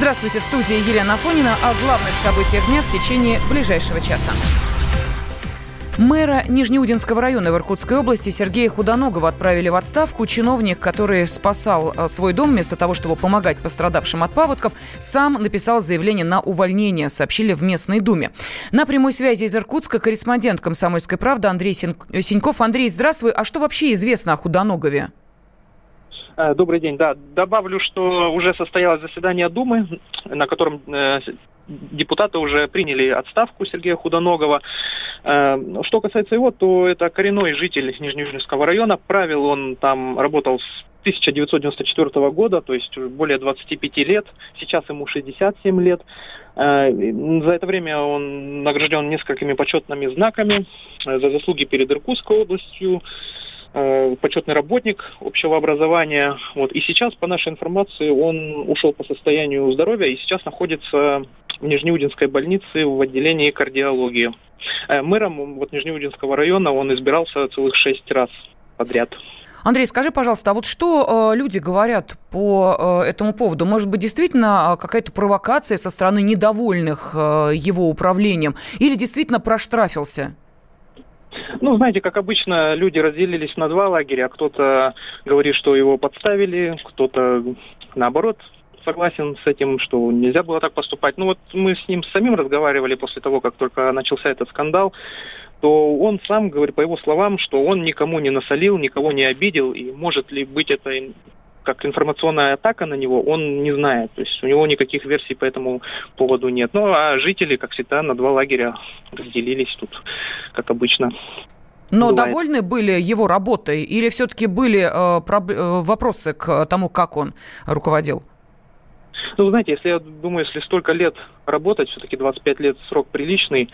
Здравствуйте, в студии Елена Афонина о главных событиях дня в течение ближайшего часа. Мэра Нижнеудинского района в Иркутской области Сергея Худоногова отправили в отставку. Чиновник, который спасал э, свой дом вместо того, чтобы помогать пострадавшим от паводков, сам написал заявление на увольнение, сообщили в местной думе. На прямой связи из Иркутска корреспондент «Комсомольской правды» Андрей Синьков. Андрей, здравствуй. А что вообще известно о Худоногове? Э, добрый день. Да, добавлю, что уже состоялось заседание Думы, на котором э, депутаты уже приняли отставку Сергея Худоногова. Э, что касается его, то это коренной житель Нижнеюжинского района. Правил он там работал с 1994 года, то есть более 25 лет. Сейчас ему 67 лет. За это время он награжден несколькими почетными знаками за заслуги перед Иркутской областью, почетный работник общего образования. Вот. И сейчас, по нашей информации, он ушел по состоянию здоровья и сейчас находится в Нижнеудинской больнице в отделении кардиологии. Э, мэром вот, Нижнеудинского района он избирался целых шесть раз подряд. Андрей, скажи, пожалуйста, а вот что э, люди говорят по э, этому поводу? Может быть, действительно э, какая-то провокация со стороны недовольных э, его управлением? Или действительно проштрафился? Ну, знаете, как обычно, люди разделились на два лагеря. Кто-то говорит, что его подставили, кто-то, наоборот, согласен с этим, что нельзя было так поступать. Ну вот мы с ним самим разговаривали после того, как только начался этот скандал, то он сам говорит, по его словам, что он никому не насолил, никого не обидел, и может ли быть это как информационная атака на него, он не знает. То есть у него никаких версий по этому поводу нет. Ну, а жители, как всегда, на два лагеря разделились тут, как обычно. Но бывает. довольны были его работой или все-таки были э, проб... Э, вопросы к тому, как он руководил? Ну, знаете, если я думаю, если столько лет работать, все-таки 25 лет срок приличный,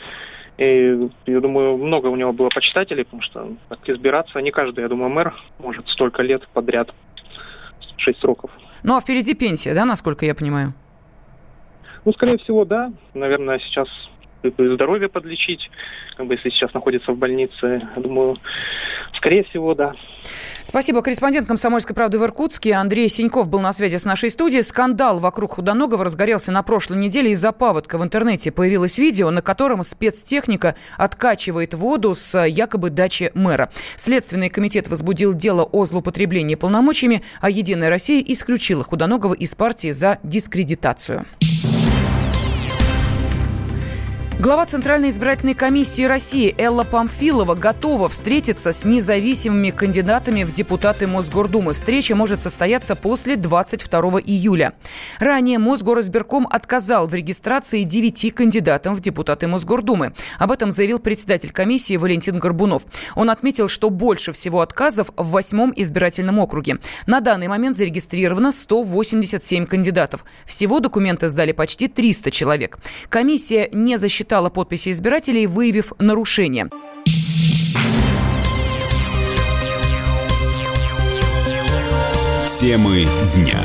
и, я думаю, много у него было почитателей, потому что так избираться не каждый, я думаю, мэр может столько лет подряд 6 сроков. Ну, а впереди пенсия, да, насколько я понимаю? Ну, скорее всего, да. Наверное, сейчас здоровье подлечить, как бы если сейчас находится в больнице, я думаю, скорее всего, да. Спасибо. Корреспондент «Комсомольской правды» в Иркутске Андрей Синьков был на связи с нашей студией. Скандал вокруг Худоногова разгорелся на прошлой неделе из-за паводка. В интернете появилось видео, на котором спецтехника откачивает воду с якобы дачи мэра. Следственный комитет возбудил дело о злоупотреблении полномочиями, а «Единая Россия» исключила Худоногова из партии за дискредитацию. Глава Центральной избирательной комиссии России Элла Памфилова готова встретиться с независимыми кандидатами в депутаты Мосгордумы. Встреча может состояться после 22 июля. Ранее Мосгоризбирком отказал в регистрации девяти кандидатам в депутаты Мосгордумы. Об этом заявил председатель комиссии Валентин Горбунов. Он отметил, что больше всего отказов в восьмом избирательном округе. На данный момент зарегистрировано 187 кандидатов. Всего документы сдали почти 300 человек. Комиссия не засчитала засчитала подписи избирателей, выявив нарушение. Темы дня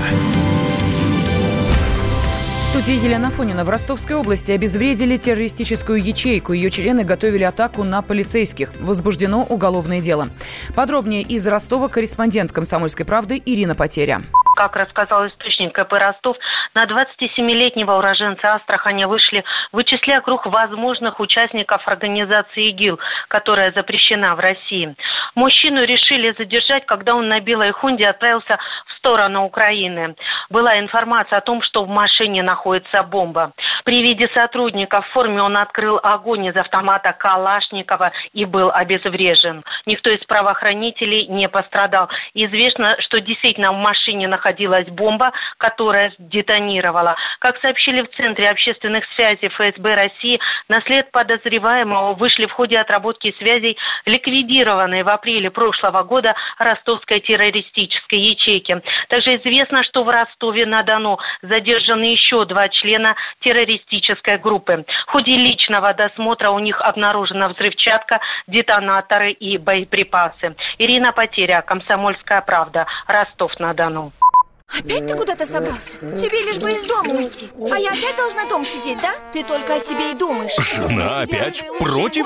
студии Елена Фонина. В Ростовской области обезвредили террористическую ячейку. Ее члены готовили атаку на полицейских. Возбуждено уголовное дело. Подробнее из Ростова корреспондент «Комсомольской правды» Ирина Потеря. Как рассказал источник КП Ростов, на 27-летнего уроженца Астрахани вышли, вычисляя круг возможных участников организации ИГИЛ, которая запрещена в России. Мужчину решили задержать, когда он на белой Хунде отправился в сторону Украины. Была информация о том, что в машине находится бомба. При виде сотрудника в форме он открыл огонь из автомата Калашникова и был обезврежен. Никто из правоохранителей не пострадал. Известно, что действительно в машине находилась бомба, которая детонировала. Как сообщили в Центре общественных связей ФСБ России, на след подозреваемого вышли в ходе отработки связей ликвидированные в апреле прошлого года ростовской террористической ячейки. Также известно, что в Ростове-на-Дону задержаны еще два члена террористической террористической группы. В ходе личного досмотра у них обнаружена взрывчатка, детонаторы и боеприпасы. Ирина Потеря, Комсомольская правда, Ростов-на-Дону. Опять ты куда-то собрался? Тебе лишь бы из дома уйти А я опять должна дома сидеть, да? Ты только о себе и думаешь Жена опять против?